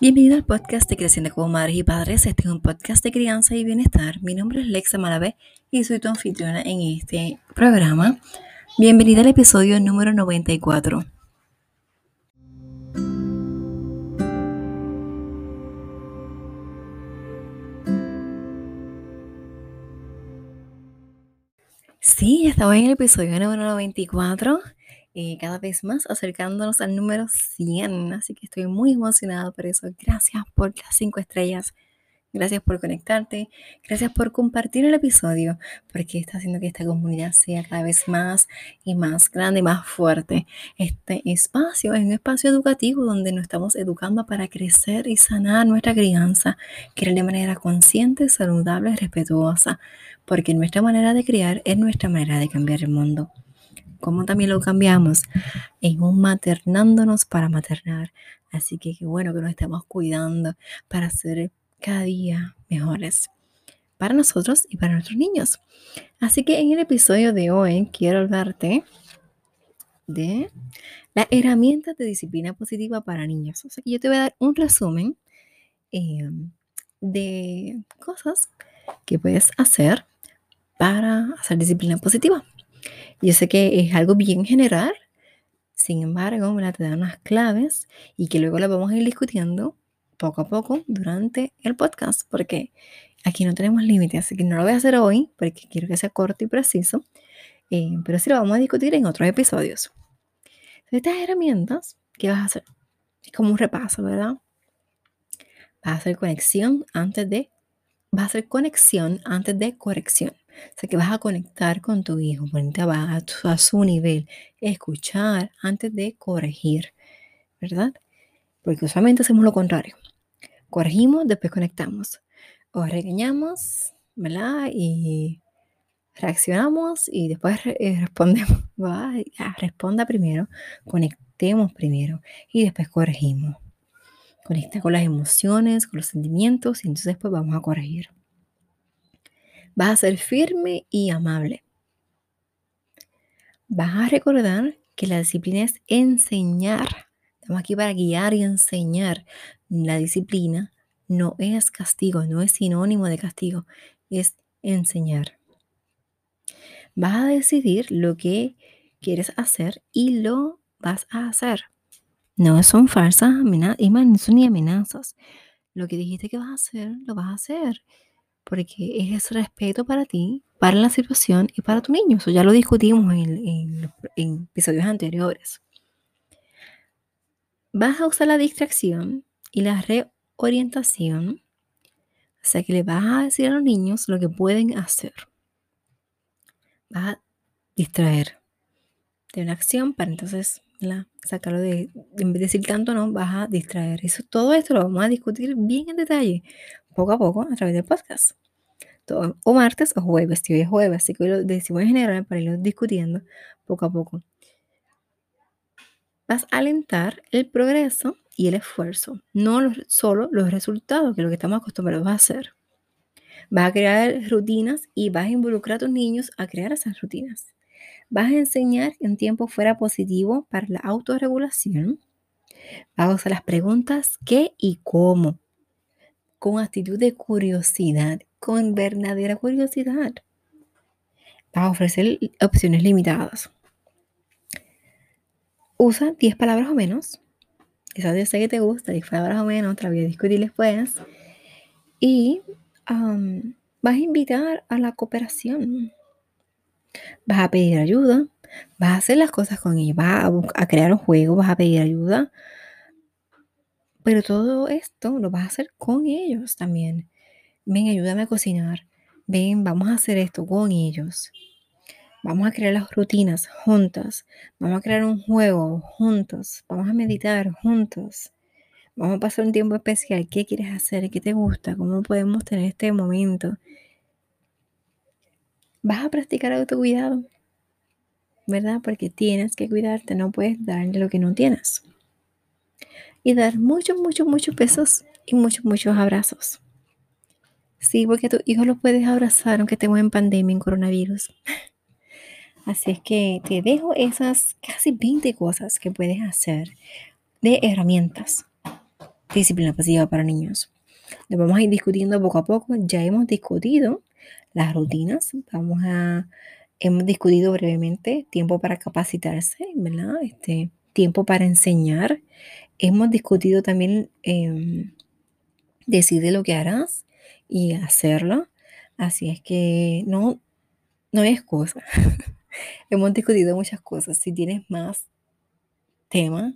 Bienvenido al podcast de Creciendo como Madres y Padres. Este es un podcast de crianza y bienestar. Mi nombre es Lexa Malavé y soy tu anfitriona en este programa. Bienvenida al episodio número 94. Sí, estaba en el episodio número 94 y cada vez más acercándonos al número 100. Así que estoy muy emocionada por eso. Gracias por las 5 estrellas. Gracias por conectarte. Gracias por compartir el episodio, porque está haciendo que esta comunidad sea cada vez más y más grande y más fuerte. Este espacio es un espacio educativo donde nos estamos educando para crecer y sanar nuestra crianza, crear de manera consciente, saludable y respetuosa, porque nuestra manera de criar es nuestra manera de cambiar el mundo. ¿Cómo también lo cambiamos? En un maternándonos para maternar. Así que qué bueno que nos estamos cuidando para ser cada día mejores para nosotros y para nuestros niños. Así que en el episodio de hoy quiero hablarte de las herramientas de disciplina positiva para niños. O sea que yo te voy a dar un resumen eh, de cosas que puedes hacer para hacer disciplina positiva. Yo sé que es algo bien general, sin embargo, me te dan unas claves y que luego las vamos a ir discutiendo poco a poco durante el podcast, porque aquí no tenemos límites, así que no lo voy a hacer hoy, porque quiero que sea corto y preciso, eh, pero sí lo vamos a discutir en otros episodios. Estas herramientas, ¿qué vas a hacer? Es como un repaso, ¿verdad? Vas a hacer conexión antes de, vas a hacer conexión antes de corrección. O sea que vas a conectar con tu hijo, ponerte a, a su nivel, escuchar antes de corregir, ¿verdad? Porque usualmente hacemos lo contrario. Corregimos, después conectamos. O regañamos, ¿verdad? Y reaccionamos y después eh, respondemos. responda primero, conectemos primero y después corregimos. Conecta con las emociones, con los sentimientos y entonces después vamos a corregir. Vas a ser firme y amable. Vas a recordar que la disciplina es enseñar. Estamos aquí para guiar y enseñar. La disciplina no es castigo, no es sinónimo de castigo, es enseñar. Vas a decidir lo que quieres hacer y lo vas a hacer. No son falsas amenazas, ni amenazas. Lo que dijiste que vas a hacer, lo vas a hacer porque es respeto para ti, para la situación y para tu niño. Eso ya lo discutimos en, episodios anteriores. Vas a usar la distracción y la reorientación. O sea que le vas a decir a los niños lo que pueden hacer. Vas a distraer de una acción para entonces sacarlo de, en vez de decir tanto no, vas a distraer. Eso, todo esto lo vamos a discutir bien en detalle poco a poco a través del podcast. o martes o jueves, si hoy es jueves, así que lo decimos en general para irlo discutiendo poco a poco. Vas a alentar el progreso y el esfuerzo, no solo los resultados, que es lo que estamos acostumbrados a hacer. Vas a crear rutinas y vas a involucrar a tus niños a crear esas rutinas. Vas a enseñar que un tiempo fuera positivo para la autorregulación. Vas a usar las preguntas qué y cómo con actitud de curiosidad, con verdadera curiosidad. Vas a ofrecer opciones limitadas. Usa 10 palabras o menos. Quizás yo sé que te gusta, 10 palabras o menos, te la voy. Y vas a invitar a la cooperación. Vas a pedir ayuda, vas a hacer las cosas con ella, vas a, a crear un juego, vas a pedir ayuda, pero todo esto lo vas a hacer con ellos también. Ven, ayúdame a cocinar. Ven, vamos a hacer esto con ellos. Vamos a crear las rutinas juntas. Vamos a crear un juego juntos. Vamos a meditar juntos. Vamos a pasar un tiempo especial. ¿Qué quieres hacer? ¿Qué te gusta? ¿Cómo podemos tener este momento? Vas a practicar autocuidado, ¿verdad? Porque tienes que cuidarte. No puedes darle lo que no tienes y dar muchos, muchos, muchos besos y muchos, muchos abrazos. Sí, porque a tus hijos los puedes abrazar aunque estemos en pandemia, en coronavirus. Así es que te dejo esas casi 20 cosas que puedes hacer de herramientas disciplina positiva para niños. Lo vamos a ir discutiendo poco a poco. Ya hemos discutido las rutinas. Vamos a, hemos discutido brevemente tiempo para capacitarse, ¿verdad? Este, tiempo para enseñar. Hemos discutido también eh, decide lo que harás y hacerlo. Así es que no, no es cosa. hemos discutido muchas cosas. Si tienes más tema,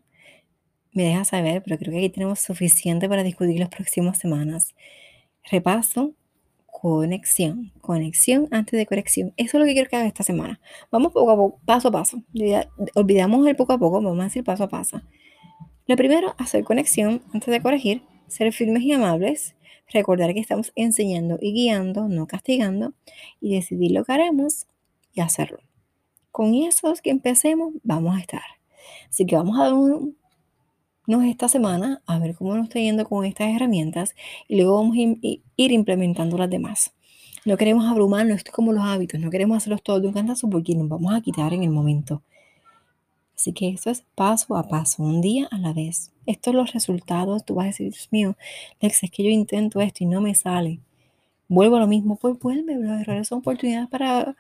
me dejas saber, pero creo que aquí tenemos suficiente para discutir las próximas semanas. Repaso, conexión, conexión antes de corrección. Eso es lo que quiero que haga esta semana. Vamos poco a poco, paso a paso. Olvidamos el poco a poco, vamos a decir paso a paso. Lo primero, hacer conexión antes de corregir, ser firmes y amables, recordar que estamos enseñando y guiando, no castigando, y decidir lo que haremos y hacerlo. Con esos que empecemos, vamos a estar. Así que vamos a dar un, esta semana a ver cómo nos está yendo con estas herramientas y luego vamos a ir implementando las demás. No queremos abrumarnos, esto es como los hábitos, no queremos hacerlos todos de un cantazo porque nos vamos a quitar en el momento. Así que eso es paso a paso, un día a la vez. Estos son los resultados, tú vas a decir, Dios mío, Lex, es que yo intento esto y no me sale. Vuelvo a lo mismo, pues vuelve, los errores son oportunidades para,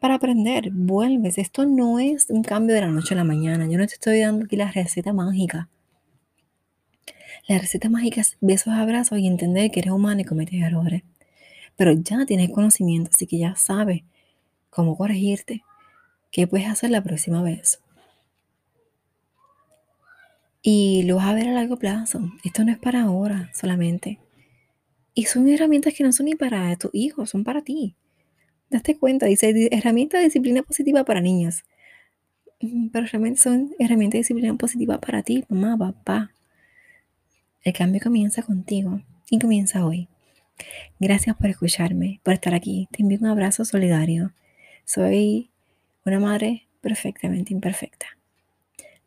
para aprender, vuelves. Esto no es un cambio de la noche a la mañana, yo no te estoy dando aquí la receta mágica. La receta mágica es besos, abrazos y entender que eres humano y cometes errores. Pero ya tienes conocimiento, así que ya sabes cómo corregirte, qué puedes hacer la próxima vez. Y lo vas a ver a largo plazo. Esto no es para ahora solamente. Y son herramientas que no son ni para tus hijos, son para ti. Date cuenta, dice herramienta de disciplina positiva para niños. Mm, pero realmente son herramientas de disciplina positiva para ti, mamá, papá. El cambio comienza contigo y comienza hoy. Gracias por escucharme, por estar aquí. Te envío un abrazo solidario. Soy una madre perfectamente imperfecta.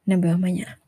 Nos vemos mañana.